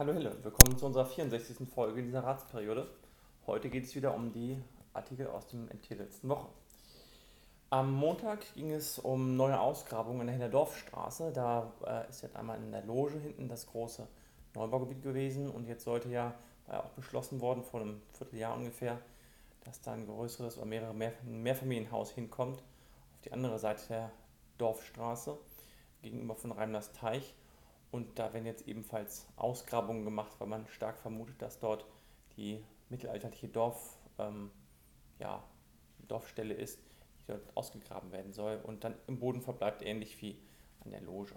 Hallo Hille, willkommen zu unserer 64. Folge dieser Ratsperiode. Heute geht es wieder um die Artikel aus dem MT letzten Woche. Am Montag ging es um neue Ausgrabungen in der Dorfstraße. Da äh, ist jetzt einmal in der Loge hinten das große Neubaugebiet gewesen und jetzt sollte ja, war ja auch beschlossen worden vor einem Vierteljahr ungefähr, dass da ein größeres oder mehrere Mehr Mehrfamilienhaus hinkommt auf die andere Seite der Dorfstraße gegenüber von Reimlers Teich. Und da werden jetzt ebenfalls Ausgrabungen gemacht, weil man stark vermutet, dass dort die mittelalterliche Dorf, ähm, ja, Dorfstelle ist, die dort ausgegraben werden soll und dann im Boden verbleibt, ähnlich wie an der Loge.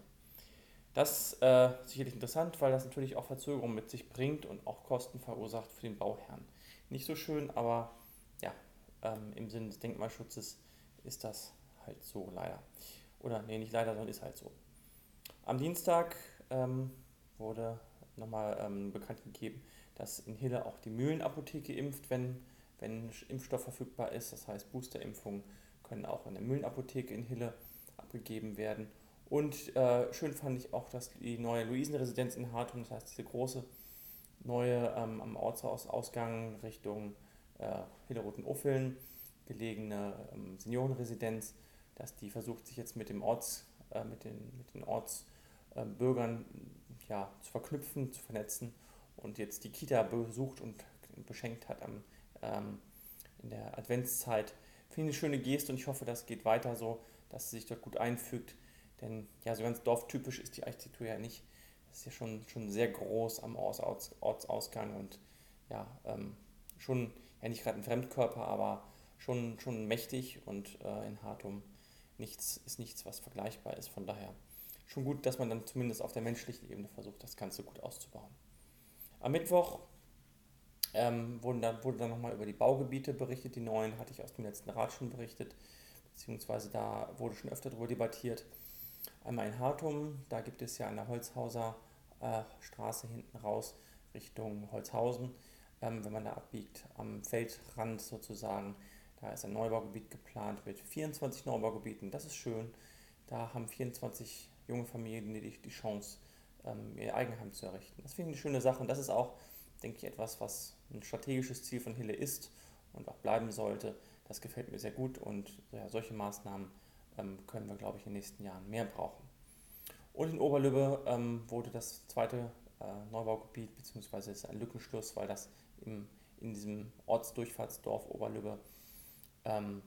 Das ist äh, sicherlich interessant, weil das natürlich auch Verzögerungen mit sich bringt und auch Kosten verursacht für den Bauherrn. Nicht so schön, aber ja, ähm, im Sinne des Denkmalschutzes ist das halt so leider. Oder nee, nicht leider, sondern ist halt so. Am Dienstag ähm, wurde nochmal ähm, bekannt gegeben, dass in Hille auch die Mühlenapotheke impft, wenn, wenn Impfstoff verfügbar ist. Das heißt, Boosterimpfungen können auch in der Mühlenapotheke in Hille abgegeben werden. Und äh, schön fand ich auch, dass die neue Luisenresidenz in Hartum, das heißt diese große neue ähm, am Ortsausgang Richtung äh, Hilleroten-Uffeln gelegene ähm, Seniorenresidenz, dass die versucht, sich jetzt mit dem Orts, äh, mit den, mit den Ortsbürgern äh, ja, zu verknüpfen, zu vernetzen und jetzt die Kita besucht und beschenkt hat am, ähm, in der Adventszeit. Finde ich eine schöne Geste und ich hoffe, das geht weiter so, dass sie sich dort gut einfügt. Denn ja, so ganz dorftypisch ist die Architektur ja nicht. Das ist ja schon, schon sehr groß am Orts, Ortsausgang und ja, ähm, schon, ja nicht gerade ein Fremdkörper, aber schon, schon mächtig und äh, in Hartum nichts, ist nichts, was vergleichbar ist. Von daher schon gut, dass man dann zumindest auf der menschlichen Ebene versucht, das Ganze gut auszubauen. Am Mittwoch ähm, wurden dann, wurde dann nochmal über die Baugebiete berichtet. Die neuen hatte ich aus dem letzten Rat schon berichtet, beziehungsweise da wurde schon öfter darüber debattiert. Einmal in Hartum, da gibt es ja eine Holzhauser äh, Straße hinten raus Richtung Holzhausen. Ähm, wenn man da abbiegt, am Feldrand sozusagen, da ist ein Neubaugebiet geplant mit 24 Neubaugebieten. Das ist schön. Da haben 24 junge Familien die, die Chance, ähm, ihr Eigenheim zu errichten. Das finde ich eine schöne Sache und das ist auch, denke ich, etwas, was ein strategisches Ziel von Hille ist und auch bleiben sollte. Das gefällt mir sehr gut und ja, solche Maßnahmen ähm, können wir, glaube ich, in den nächsten Jahren mehr brauchen. Und in Oberlübbe ähm, wurde das zweite äh, Neubaugebiet, beziehungsweise ist ein Lückenschluss, weil das im, in diesem Ortsdurchfahrtsdorf Oberlübbe ähm,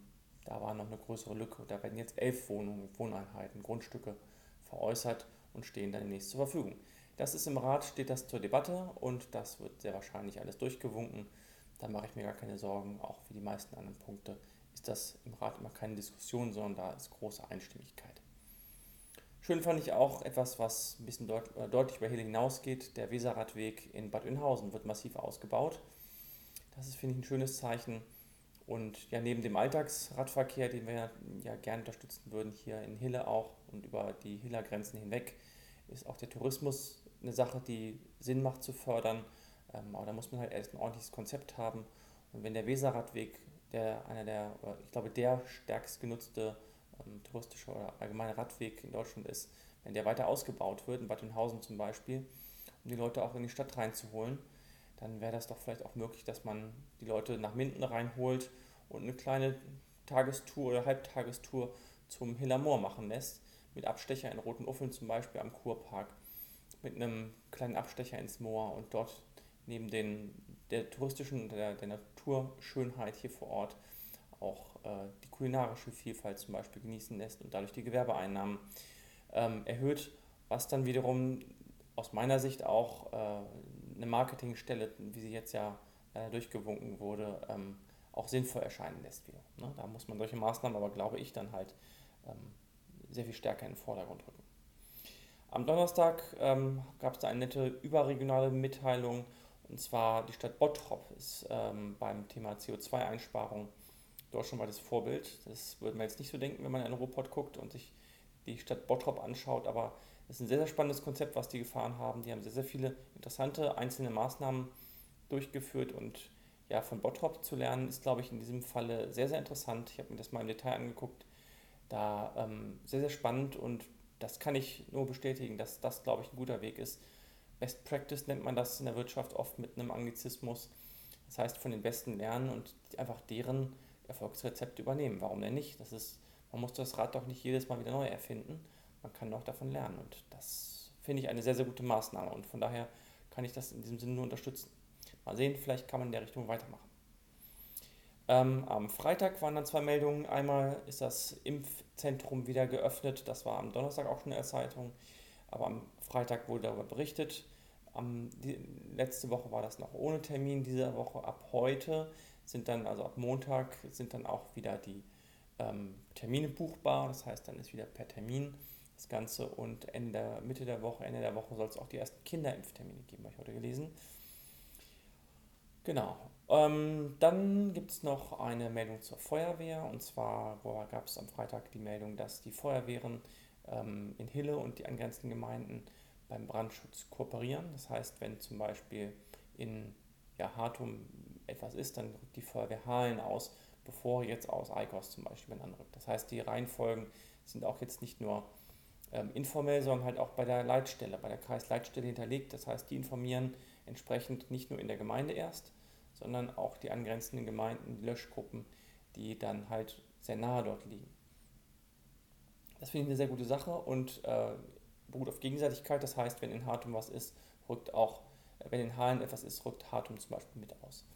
da war noch eine größere Lücke. Da werden jetzt elf Wohnungen, Wohneinheiten, Grundstücke veräußert und stehen dann demnächst zur Verfügung. Das ist im Rat, steht das zur Debatte und das wird sehr wahrscheinlich alles durchgewunken. Da mache ich mir gar keine Sorgen. Auch wie die meisten anderen Punkte ist das im Rat immer keine Diskussion, sondern da ist große Einstimmigkeit. Schön fand ich auch etwas, was ein bisschen deut äh, deutlich über Hille hinausgeht. Der Weserradweg in Bad Oeynhausen wird massiv ausgebaut. Das ist, finde ich, ein schönes Zeichen und ja, neben dem Alltagsradverkehr, den wir ja gerne unterstützen würden, hier in Hille auch und über die Hiller Grenzen hinweg, ist auch der Tourismus eine Sache, die Sinn macht zu fördern. Ähm, aber da muss man halt erst ein ordentliches Konzept haben. Und wenn der Weserradweg, der einer der, ich glaube, der stärkst genutzte ähm, touristische oder allgemeine Radweg in Deutschland ist, wenn der weiter ausgebaut wird, in Bad Oeynhausen zum Beispiel, um die Leute auch in die Stadt reinzuholen, dann wäre das doch vielleicht auch möglich, dass man die Leute nach Minden reinholt und eine kleine Tagestour oder Halbtagestour zum Hillermoor machen lässt. Mit Abstecher in Roten Uffeln zum Beispiel am Kurpark. Mit einem kleinen Abstecher ins Moor und dort neben den, der touristischen und der, der Naturschönheit hier vor Ort auch äh, die kulinarische Vielfalt zum Beispiel genießen lässt und dadurch die Gewerbeeinnahmen ähm, erhöht, was dann wiederum aus meiner Sicht auch äh, eine Marketingstelle, wie sie jetzt ja äh, durchgewunken wurde, ähm, auch sinnvoll erscheinen lässt wieder. Ne? Da muss man solche Maßnahmen aber, glaube ich, dann halt ähm, sehr viel stärker in den Vordergrund rücken. Am Donnerstag ähm, gab es da eine nette überregionale Mitteilung, und zwar die Stadt Bottrop ist ähm, beim Thema CO2-Einsparung dort schon mal das Vorbild. Das würde man jetzt nicht so denken, wenn man in Ruhrpott guckt und sich die Stadt Bottrop anschaut, aber das ist ein sehr, sehr spannendes Konzept, was die gefahren haben. Die haben sehr, sehr viele interessante einzelne Maßnahmen durchgeführt und ja, von Bottrop zu lernen, ist, glaube ich, in diesem Falle sehr, sehr interessant. Ich habe mir das mal im Detail angeguckt. Da ähm, sehr, sehr spannend und das kann ich nur bestätigen, dass das, glaube ich, ein guter Weg ist, Best Practice nennt man das in der Wirtschaft oft mit einem Anglizismus. Das heißt, von den Besten lernen und einfach deren Erfolgsrezepte übernehmen. Warum denn nicht? Das ist, man muss das Rad doch nicht jedes Mal wieder neu erfinden. Man kann auch davon lernen. Und das finde ich eine sehr, sehr gute Maßnahme. Und von daher kann ich das in diesem Sinne nur unterstützen. Mal sehen, vielleicht kann man in der Richtung weitermachen. Ähm, am Freitag waren dann zwei Meldungen. Einmal ist das Impfzentrum wieder geöffnet. Das war am Donnerstag auch schon in der Zeitung. Aber am Freitag wurde darüber berichtet. Am, die, letzte Woche war das noch ohne Termin. Diese Woche ab heute sind dann, also ab Montag, sind dann auch wieder die ähm, Termine buchbar. Das heißt, dann ist wieder per Termin das Ganze. Und Ende, Mitte der Woche, Ende der Woche soll es auch die ersten Kinderimpftermine geben, habe ich heute gelesen. Genau. Ähm, dann gibt es noch eine Meldung zur Feuerwehr. Und zwar gab es am Freitag die Meldung, dass die Feuerwehren ähm, in Hille und die angrenzenden Gemeinden beim Brandschutz kooperieren. Das heißt, wenn zum Beispiel in ja, Hartum etwas ist, dann rückt die Feuerwehr Halen aus, bevor jetzt aus Eikos zum Beispiel anrückt. Das heißt, die Reihenfolgen sind auch jetzt nicht nur ähm, informell, sondern halt auch bei der Leitstelle, bei der Kreisleitstelle hinterlegt. Das heißt, die informieren entsprechend nicht nur in der Gemeinde erst, sondern auch die angrenzenden Gemeinden, die Löschgruppen, die dann halt sehr nahe dort liegen. Das finde ich eine sehr gute Sache und äh, beruht auf Gegenseitigkeit. Das heißt, wenn in Hartum was ist, rückt auch, äh, wenn in Halen etwas ist, rückt Hartum zum Beispiel mit aus.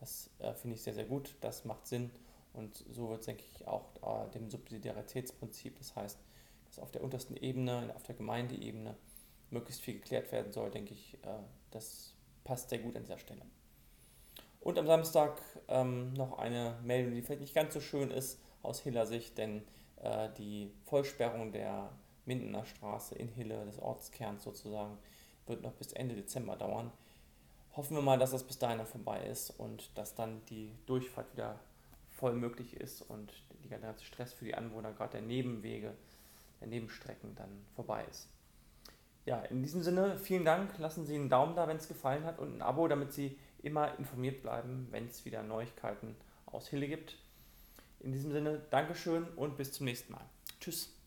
Das äh, finde ich sehr, sehr gut. Das macht Sinn und so wird es, denke ich, auch äh, dem Subsidiaritätsprinzip, das heißt, dass auf der untersten Ebene, auf der Gemeindeebene möglichst viel geklärt werden soll, denke ich, äh, das passt sehr gut an dieser Stelle. Und am Samstag ähm, noch eine Meldung, die vielleicht nicht ganz so schön ist aus Hiller Sicht, denn äh, die Vollsperrung der Mindener Straße in Hille, des Ortskerns sozusagen, wird noch bis Ende Dezember dauern. Hoffen wir mal, dass das bis dahin vorbei ist und dass dann die Durchfahrt wieder voll möglich ist und der ganze Stress für die Anwohner, gerade der Nebenwege, der Nebenstrecken, dann vorbei ist. Ja, in diesem Sinne, vielen Dank. Lassen Sie einen Daumen da, wenn es gefallen hat und ein Abo, damit Sie immer informiert bleiben, wenn es wieder Neuigkeiten aus Hille gibt. In diesem Sinne, Dankeschön und bis zum nächsten Mal. Tschüss.